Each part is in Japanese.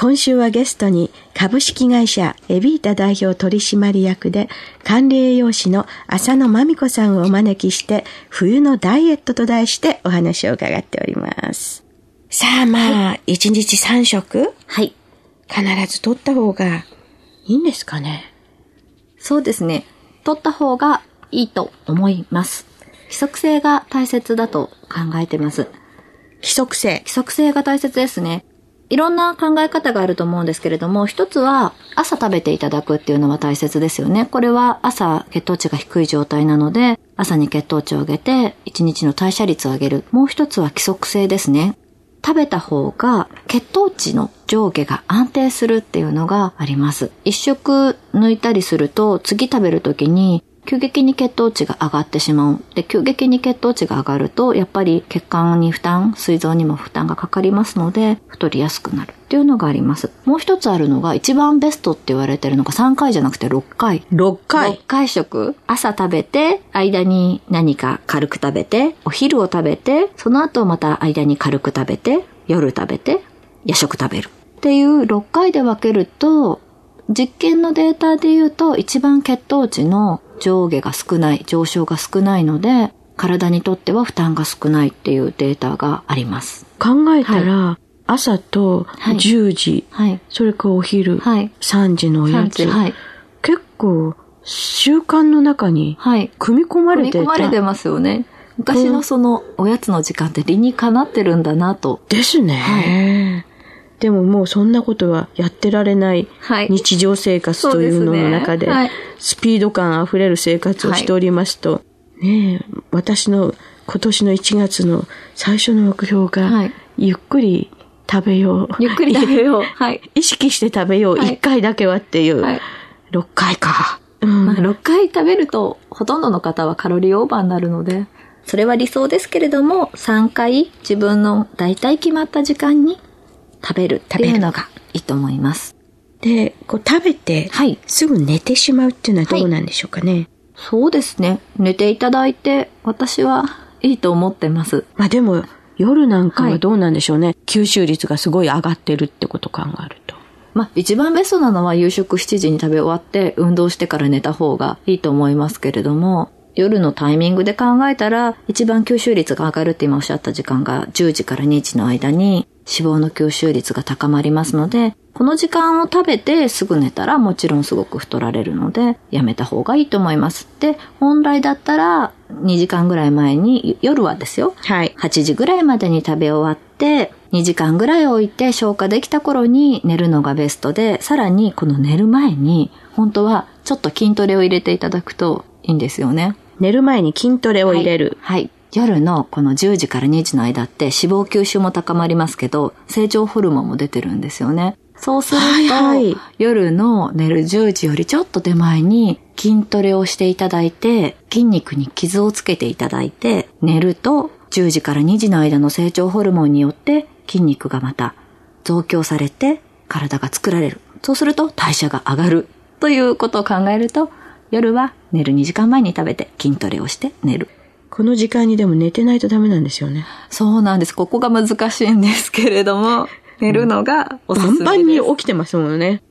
今週はゲストに株式会社エビータ代表取締役で管理栄養士の浅野真美子さんをお招きして冬のダイエットと題してお話を伺っております。さあまあ、一、日三食？はい。必ず取った方がいいんですかねそうですね。取った方がいいと思います。規則性が大切だと考えてます。規則性。規則性が大切ですね。いろんな考え方があると思うんですけれども、一つは朝食べていただくっていうのは大切ですよね。これは朝血糖値が低い状態なので、朝に血糖値を上げて、一日の代謝率を上げる。もう一つは規則性ですね。食べた方が血糖値の上下が安定するっていうのがあります。一食抜いたりすると次食べるときに急激に血糖値が上がってしまう。で、急激に血糖値が上がると、やっぱり血管に負担、膵臓にも負担がかかりますので、太りやすくなるっていうのがあります。もう一つあるのが、一番ベストって言われてるのが3回じゃなくて6回。6回。6回食。朝食べて、間に何か軽く食べて、お昼を食べて、その後また間に軽く食べて、夜食べて、夜食食べる。っていう6回で分けると、実験のデータで言うと一番血糖値の上下が少ない、上昇が少ないので、体にとっては負担が少ないっていうデータがあります。考えたら、朝とはい10時、はい。それからお昼、はい。3時のおやつ、はい。結構習慣の中にはい。組み込まれてた組み込まれてますよね。昔のそのおやつの時間って理にかなってるんだなと。ですね、でももうそんなことはやってられないはい。日常生活というのの中でスピード感あふれる生活をしておりますと、ねえ私の今年の1月の最初の目標が、はい。ゆっくり食べよう。ゆっくり食べよう。はい。意識して食べよう、はい。1回だけはっていう、はい。6回か、うん。まあ、6回食べると、ほとんどの方はカロリーオーバーになるので、それは理想ですけれども、3回自分の大体決まった時間に食べるっていうのがいいと思います。でこう食べて、はいすぐ寝てしまうっていうのはどうなんでしょうかね、そうですね。寝ていただいて、私はいいと思ってます。まあでも、夜なんかははいどうなんでしょうね。吸収率がすごい上がってるってことを考えると。まあ、一番ベストなのは夕食7時に食べ終わって運動してから寝た方がいいと思いますけれども、夜のタイミングで考えたら一番吸収率が上がるって今おっしゃった時間が10時から2時の間に脂肪の吸収率が高まりますので、この時間を食べてすぐ寝たらもちろんすごく太られるのでやめた方がいいと思います。で、本来だったら2時間ぐらい前に夜はですよ。はい。8時ぐらいまでに食べ終わって、2時間ぐらい置いて消化できた頃に寝るのがベストで、さらにこの寝る前に、本当はちょっと筋トレを入れていただくといいんですよね。寝る前に筋トレを入れる。はい。はい夜のこの10時から2時の間って脂肪吸収も高まりますけど、成長ホルモンも出てるんですよね。そうすると、はいはい夜の寝る10時よりちょっと手前に筋トレをしていただいて、筋肉に傷をつけていただいて、寝ると10時から2時の間の成長ホルモンによって筋肉がまた増強されて体が作られる。そうすると代謝が上がる。ということを考えると、夜は寝る2時間前に食べて筋トレをして寝る。この時間にでも寝てないとダメなんですよね。そうなんです。ここが難しいんですけれども、寝るのがおすすめです。バンバンに起きてますもんね。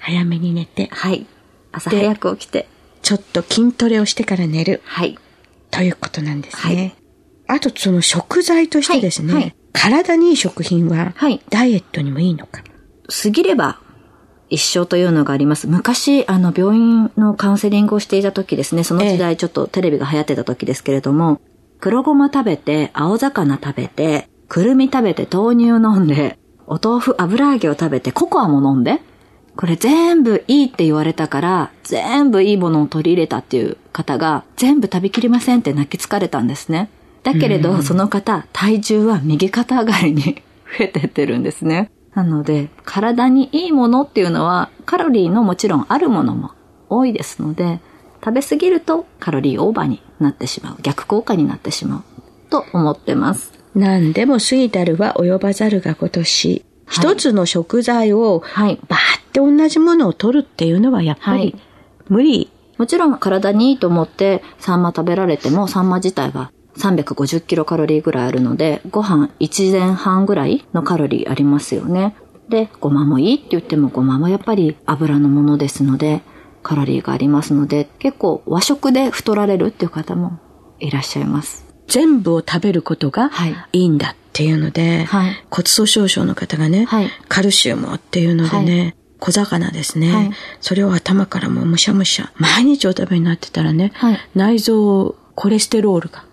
早めに寝て、はい。朝早く起きて。ちょっと筋トレをしてから寝る。はい。ということなんですはね。あと、その食材としてですね、はいはい体にいい食品は、はいダイエットにもいいのか。過ぎれば一生というのがあります。昔、あの、病院のカウンセリングをしていた時ですね、その時代ちょっとテレビが流行ってた時ですけれども、黒ごま食べて、青魚食べて、くるみ食べて、豆乳飲んで、お豆腐油揚げを食べて、ココアも飲んで、これ全部いいって言われたから、全部いいものを取り入れたっていう方が、全部食べきれませんって泣き疲れたんですね。だけれど、その方、体重は右肩上がりに 増えてってるんですね。なので、体にいいものっていうのは、カロリーのもちろんあるものも多いですので、食べ過ぎるとカロリーオーバーになってしまう。逆効果になってしまう。と思ってます。何でも過ぎたるは及ばざるが今年。一つの食材を、はい、バーって同じものを取るっていうのはやっぱり無理。もちろん体にいいと思ってサンマ食べられてもサンマ自体は350キロカロリーぐらいあるので、ご飯1前半ぐらいのカロリーありますよね。で、ごまもいいって言ってもごまもやっぱり油のものですので、カロリーがありますので、結構和食で太られるっていう方もいらっしゃいます。全部を食べることがい。いんだっていうので、はい、骨粗鬆症の方がね、はい、カルシウムっていうのでね、はい。小魚ですね、はい、それを頭からもむしゃむしゃ、毎日お食べになってたらね、はい、内臓、コレステロールが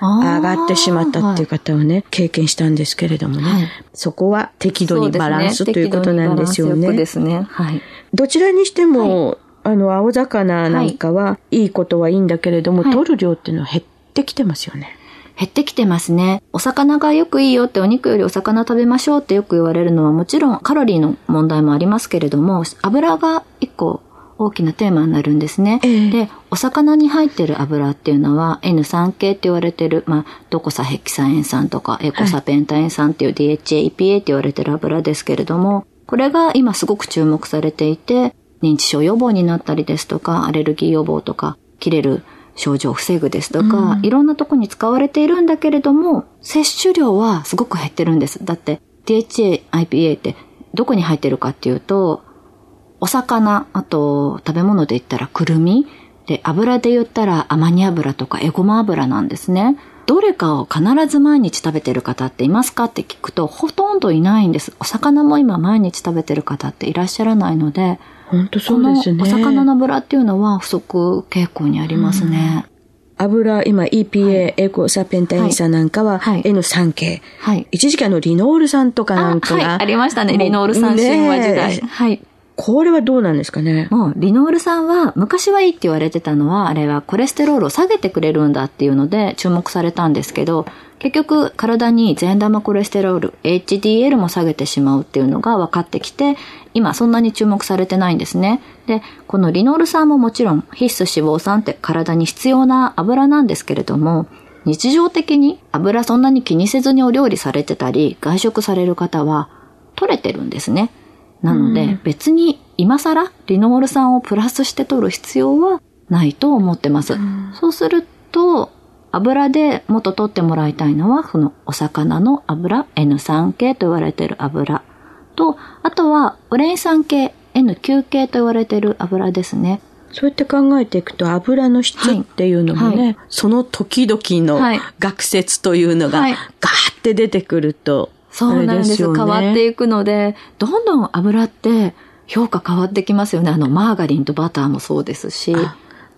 上がってしまったっていう方をね、はい、経験したんですけれどもね、はい、そこは適度にバランス、ね、ということなんですよね。ですね。はい。どちらにしても、あの、青魚なんかは、いいことはいいんだけれども、取る量っていうのは減ってきてますよね。減ってきてますね。お魚がよくいいよってお肉よりお魚食べましょうってよく言われるのはもちろんカロリーの問題もありますけれども、油が一個大きなテーマになるんですね。えー、で、お魚に入ってる油っていうのは N3 系って言われてる、まあ、ドコサヘキサエン酸とかエコサペンタエン酸っていう DHA、EPA って言われてる油ですけれども、これが今すごく注目されていて、認知症予防になったりですとか、アレルギー予防とか、切れる症状を防ぐですとか、うん、いろんなとこに使われているんだけれども、摂取量はすごく減ってるんです。だって DHA、IPA ってどこに入ってるかっていうと、お魚、あと食べ物で言ったらくるみ、で、油で言ったらアマニ油とかエゴマ油なんですね。どれかを必ず毎日食べてる方っていますかって聞くとほとんどいないんです。お魚も今毎日食べてる方っていらっしゃらないので、本当そうですね。お魚の油っていうのは不足傾向にありますね。うん、油、今 EPA、はい、エコサペンタイン酸なんかは N3 系。はい。一時期あのリノール酸とかなんかが。あ,、はい、ありましたね。リノール酸神話時代。はい。これはどうなんですかね？もう、リノール酸は、昔はいいって言われてたのは、あれはコレステロールを下げてくれるんだっていうので注目されたんですけど、結局、体に善玉コレステロール、HDL も下げてしまうっていうのが分かってきて、今そんなに注目されてないんですね。で、このリノール酸ももちろん必須脂肪酸って体に必要な油なんですけれども、日常的に油そんなに気にせずにお料理されてたり、外食される方は取れてるんですね。なので、別に今更リノール酸をプラスして取る必要はないと思ってます。そうすると、油でもっと取ってもらいたいのは、そのお魚の油、N3 系と言われている油と、あとはオレイン酸系、N9 系と言われている油ですね。そうやって考えていくと油の質っていうのもね、はい。はい、その時々の学説というのがガーって出てくると、そうなんです。変わっていくので、どんどん油って評価変わってきますよね。あの、マーガリンとバターもそうですし。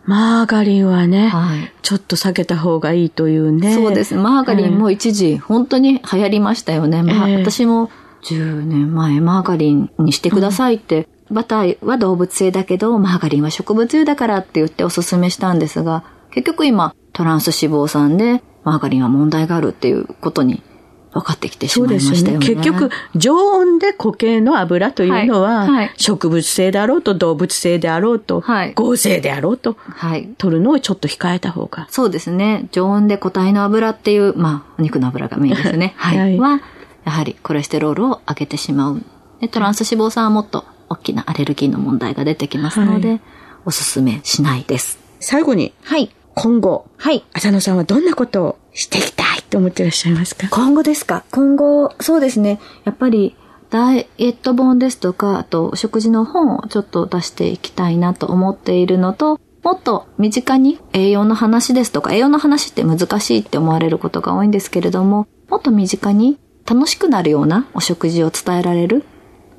マーガリンはね、はい、ちょっと避けた方がいいというね。そうです。マーガリンも一時、本当に流行りましたよね。まあ、私も10年前、マーガリンにしてくださいって、うん、バターは動物性だけど、マーガリンは植物油だからって言ってお勧めしたんですが、結局今、トランス脂肪酸で、マーガリンは問題があるっていうことに分かってきてしまいましたよね。よね結局、常温で固形の油というのは、はいはい、植物性であろうと動物性であろうと、はい、合成であろうと、はい、取るのをちょっと控えた方が。そうですね。常温で固体の油っていう、まあ、お肉の油がメインですね。はい。はやはりコレステロールを上げてしまう。で、トランス脂肪酸はもっと大きなアレルギーの問題が出てきますので、はい、おすすめしないです。最後に、はい。今後、はい。浅野さんはどんなことをしていきたいと思ってらっしゃいますか？今後ですか？今後、そうですね。やっぱり、ダイエット本ですとか、あと、食事の本をちょっと出していきたいなと思っているのと、もっと身近に栄養の話ですとか、栄養の話って難しいって思われることが多いんですけれども、もっと身近に楽しくなるようなお食事を伝えられる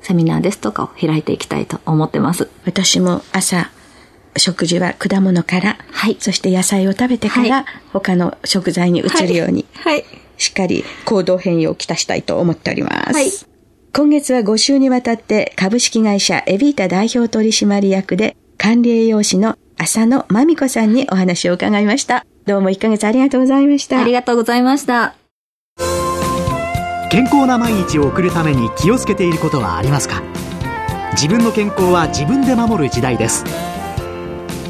セミナーですとかを開いていきたいと思ってます。私も朝食事は果物から、はい、そして野菜を食べてから、他の食材に移るように、はい、しっかり行動変容をきたしたいと思っております。はい、今月は5週にわたって株式会社エビータ代表取締役で管理栄養士の浅野真美子さんにお話を伺いました。どうも1ヶ月ありがとうございました。ありがとうございました。健康な毎日を送るために気をつけていることはありますか？自分の健康は自分で守る時代です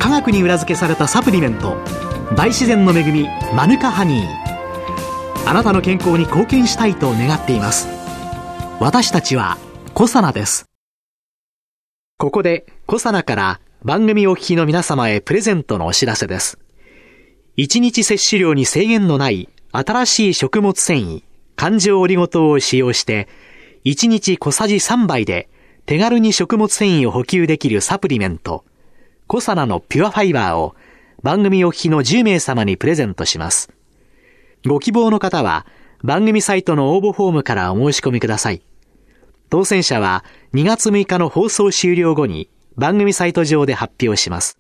科学に裏付けされたサプリメント。大自然の恵みマヌカハニー。あなたの健康に貢献したいと願っています。私たちはコサナです。ここでコサナから番組お聞きの皆様へプレゼントのお知らせです。1日摂取量に制限のない新しい食物繊維環状オリゴ糖を使用して1日小さじ3杯で手軽に食物繊維を補給できるサプリメント、コサナのピュアファイバーを番組お聞きの10名様にプレゼントします。ご希望の方は番組サイトの応募フォームからお申し込みください。当選者は2月6日の放送終了後に番組サイト上で発表します。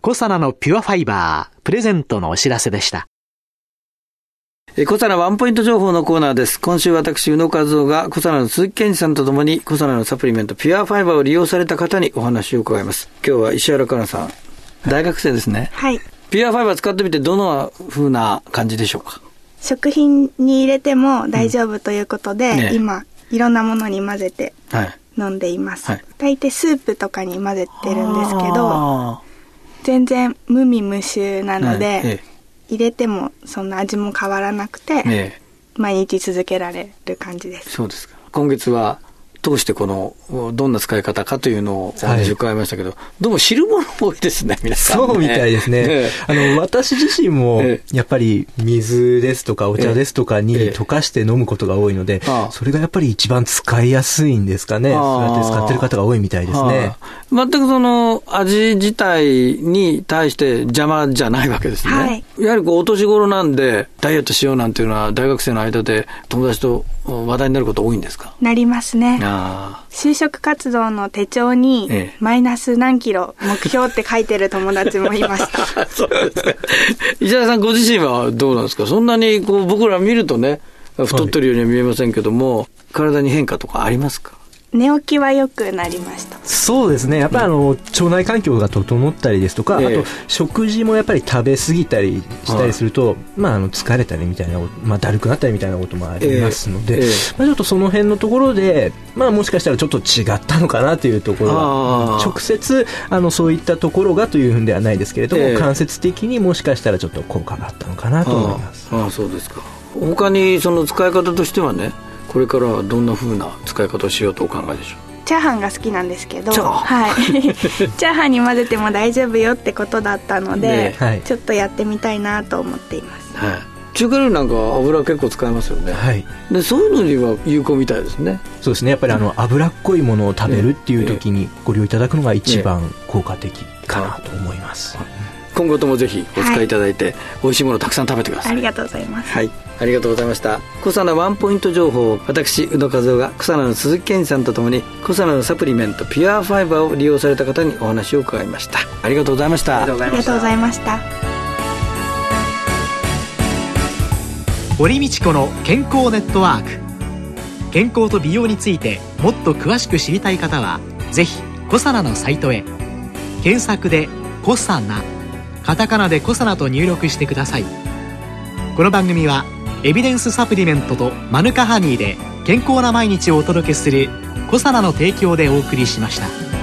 コサナのピュアファイバープレゼントのお知らせでした。え小皿ワンポイント情報のコーナーです。今週私、宇野和夫が小皿の鈴木健二さんと共に小皿のサプリメントピュアファイバーを利用された方にお話を伺います。今日は石原香奈さん、大学生ですね。はい。ピュアファイバー使ってみてどの風な感じでしょうか？食品に入れても大丈夫ということで、うんね、今、いろんなものに混ぜて飲んでいます。はい、大抵スープとかに混ぜてるんですけど、全然無味無臭なので、はいええ入れてもそんな味も変わらなくて、毎日続けられる感じです。そうですか。今月は通してこの、どんな使い方かというのをお話伺い。ましたけど、はい、どうも知るもの多いですね、皆さん、ね、そうみたいですね。ね。あの、私自身も、やっぱり水ですとかお茶ですとかに溶かして飲むことが多いので、それがやっぱり一番使いやすいんですかね。そうやって使ってる方が多いみたいですね。全くその味自体に対して邪魔じゃないわけですね。はい、やはりこう、お年頃なんで、ダイエットしようなんていうのは、大学生の間で友達と話題になること多いんですか？なりますね。就職活動の手帳に、マイナス何キロ目標って書いてる友達もいました。そうですか。石原さんご自身はどうなんですか？そんなにこう僕ら見るとね、太ってるようには見えませんけども、はい、体に変化とかありますか？寝起きは良くなりました。そうですね。やっぱりあの、腸内環境が整ったりですとか、えー、あと食事もやっぱり食べ過ぎたりしたりすると、はい、まあ、あの疲れたりみたいな、まあ、だるくなったりみたいなこともありますので、えーえ。ー、まあ、ちょっとその辺のところで、まあ、もしかしたらちょっと違ったのかなというところ。は直接あのそういったところがというふうではないですけれども、間接的にもしかしたらちょっと効果があったのかなと思います。ああそうですか。他にその使い方としてはねこれからはどんなふうな使い方をしようとお考えでしょう？チャーハンが好きなんですけど、はい、チャーハンに混ぜても大丈夫よってことだったので、ね。ちょっとやってみたいなと思っています、はい。中華料理なんか油結構使いますよね、はい、でそういうのには有効みたいですね。そうですね。やっぱりあの脂っこいものを食べるっていう時にご利用いただくのが一番効果的かなと思います、今後ともぜひお使いい。ただいて、はい、美味しいものたくさん食べてください。ありがとうございます。はい。ありがとうございました。コサナワンポイント情報私宇野和夫がコサナの鈴木健二さんとともにコサナのサプリメントピュアファイバーを利用された方にお話を伺いました。ありがとうございました。ありがとうございました。堀道子の健康ネットワーク。健康と美容についてもっと詳しく知りたい方はぜひコサナのサイトへ。検索で「コサナ」カタカナで「コサナ」と入力してくださいこの番組はエビデンスサプリメントとマヌカハニーで健康な毎日をお届けする「コサナの提供」でお送りしました。